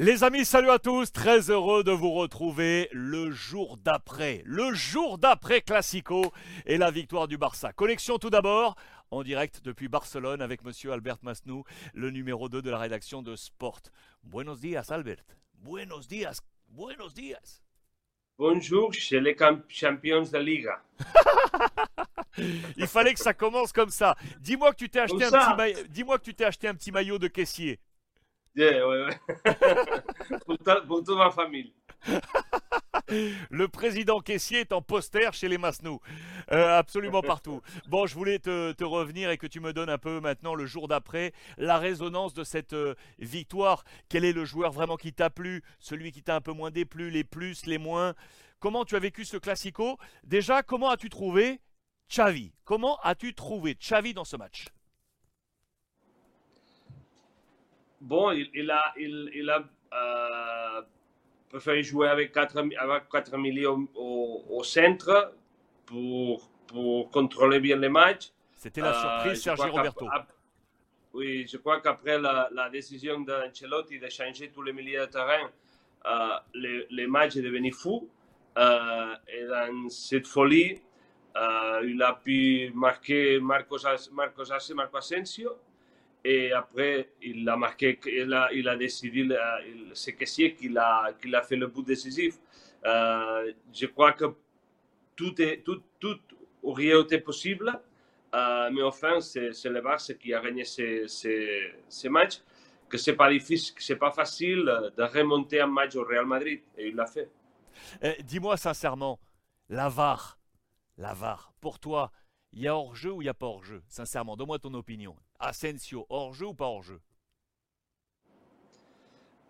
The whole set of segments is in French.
Les amis, salut à tous, très heureux de vous retrouver le jour d'après, le jour d'après Classico et la victoire du Barça. Connexion tout d'abord en direct depuis Barcelone avec monsieur Albert Masnou, le numéro 2 de la rédaction de Sport. Buenos días Albert, buenos días, buenos días. Bonjour chez les champions de Liga. Il fallait que ça commence comme ça. Dis-moi que tu t'es acheté, un petit Dis-moi que tu t'es acheté un petit maillot de caissier. Ouais. pour, toute ma famille. Le président caissier est en poster chez les Masnou. Euh, absolument partout. Bon, je voulais te, revenir et que tu me donnes un peu maintenant, le jour d'après, la résonance de cette euh, victoire. Quel est le joueur vraiment qui t'a plu? Celui qui t'a un peu moins déplu Les plus, les moins? Comment tu as vécu ce classico? Déjà, comment as-tu trouvé Xavi? Comment as-tu trouvé Xavi dans ce match? Bon, il, a, il, il a euh, préféré jouer avec 4, avec 4 millions au, au, centre pour, pour contrôler bien les matchs. C'était la surprise, euh, Sergio Roberto. oui, je crois qu'après la, la, décision d'Ancelotti de changer tous les milieux de terrain, euh, matchs sont devenus fous. Euh, et dans cette folie, euh, il a pu marquer Marcos, Marcos Marco Asensio et après, il a marqué, il a, il a décidé, c'est caissier qu'il a, qu'il a fait le bout décisif. Euh, je crois que tout, est, tout, tout aurait été possible, euh, mais enfin, c'est, le Barça qui a gagné ces matchs, que c'est pas difficile, que c'est pas facile de remonter un match au Real Madrid, et il l'a fait. Eh, dis-moi sincèrement, la VAR, la VAR, pour toi, il y a hors-jeu ou il n'y a pas hors-jeu? Sincèrement, donne-moi ton opinion. Asensio, hors-jeu ou pas hors-jeu?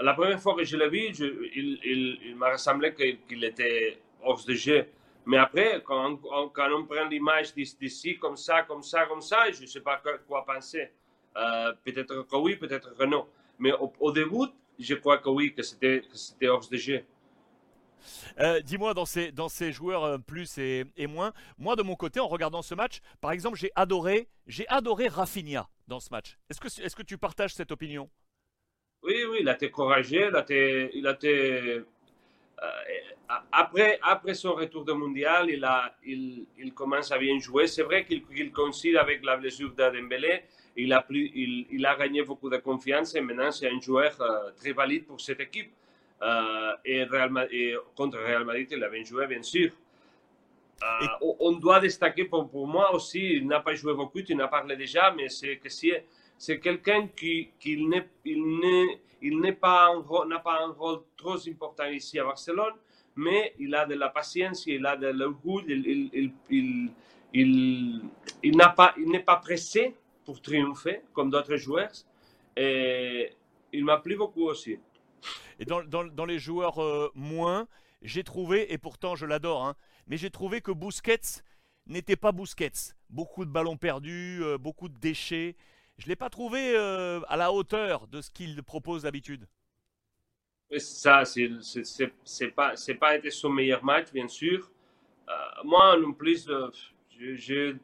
La première fois que je l'ai vu, il, m'a ressemblé qu'il était hors de jeu. Mais après, quand on, prend l'image d'ici, comme ça, comme ça, comme ça, je ne sais pas quoi penser. Euh, peut-être que oui, peut-être que non. Mais au, début, je crois que oui, que c'était hors de jeu. Euh, dis-moi, dans ces, dans ces joueurs euh, plus et, moins, moi de mon côté, en regardant ce match, par exemple, j'ai adoré, adoré Rafinha dans ce match. Est-ce que, est que tu partages cette opinion? Oui, oui, il a été courageux, il a été, euh, après, après son retour de mondial, il, a, il, il commence à bien jouer. C'est vrai qu'il coïncide avec la blessure de Dembélé. Il a, plus, il, il, a gagné beaucoup de confiance et maintenant c'est un joueur très valide pour cette équipe. Et, Real, et, contre Real Madrid, il avait joué, bien sûr. On doit destaquer pour, pour, moi aussi, il n'a pas joué beaucoup, tu en as parlé déjà, mais c'est que c'est quelqu'un qui, qui n'est il n'est pas n'a pas un rôle trop important ici à Barcelone, mais il a de la patience, il a de l'orgueil, il, il, il, il, il n'a pas, il n'est pas pressé pour triompher comme d'autres joueurs. Et il m'a plu beaucoup aussi. Et dans, les joueurs euh, moins, j'ai trouvé, et pourtant je l'adore, hein, mais j'ai trouvé que Busquets n'était pas Busquets. Beaucoup de ballons perdus, euh, beaucoup de déchets. Je ne l'ai pas trouvé euh, à la hauteur de ce qu'il propose d'habitude. Ça, c'est pas, pas été son meilleur match, bien sûr. moi, en plus, il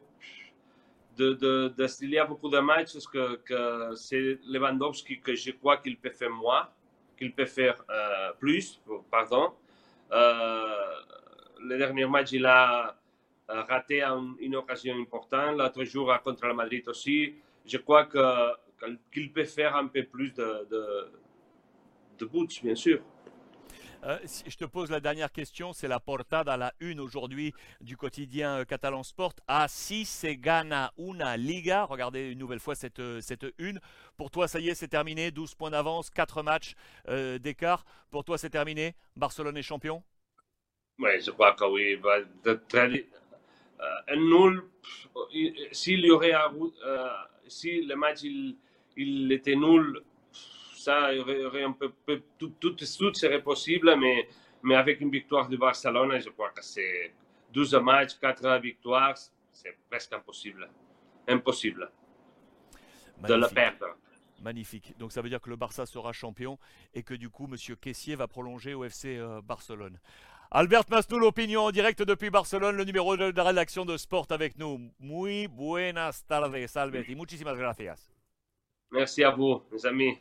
y a beaucoup de matchs que, que c'est Lewandowski que je crois qu'il peut faire moins qu'il peut faire euh, plus, pardon. Euh, le dernier match, il a euh, raté une occasion importante. L'autre jour, contre le Madrid aussi. Je crois qu'il peut faire un peu plus de, de, de buts, bien sûr. Euh, je te pose la dernière question, c'est la portada à la une aujourd'hui du quotidien euh, Catalan Sport. Así se gana una liga. Regardez une nouvelle fois cette, euh, cette une. Pour toi, ça y est, c'est terminé. 12 points d'avance, 4 matchs d'écart. Pour toi, c'est terminé. Barcelone est champion? Oui, je crois que oui. Bah, un nul, s'il y aurait, si le match il, il était nul, ça, il y aurait un peu, tout, tout, serait possible, mais, mais avec une victoire du Barcelone, je crois que c'est 12 matchs, 4 victoires, c'est presque impossible. Impossible de le perdre. Magnifique. Donc ça veut dire que le Barça sera champion et que du coup, Monsieur Caissier va prolonger au FC euh, Barcelone. Albert Masnou, l'opinion en direct depuis Barcelone, le numéro de la rédaction de Sport avec nous. Muy buenas tardes, Albert, y muchísimas gracias. Merci à vous, mes amis.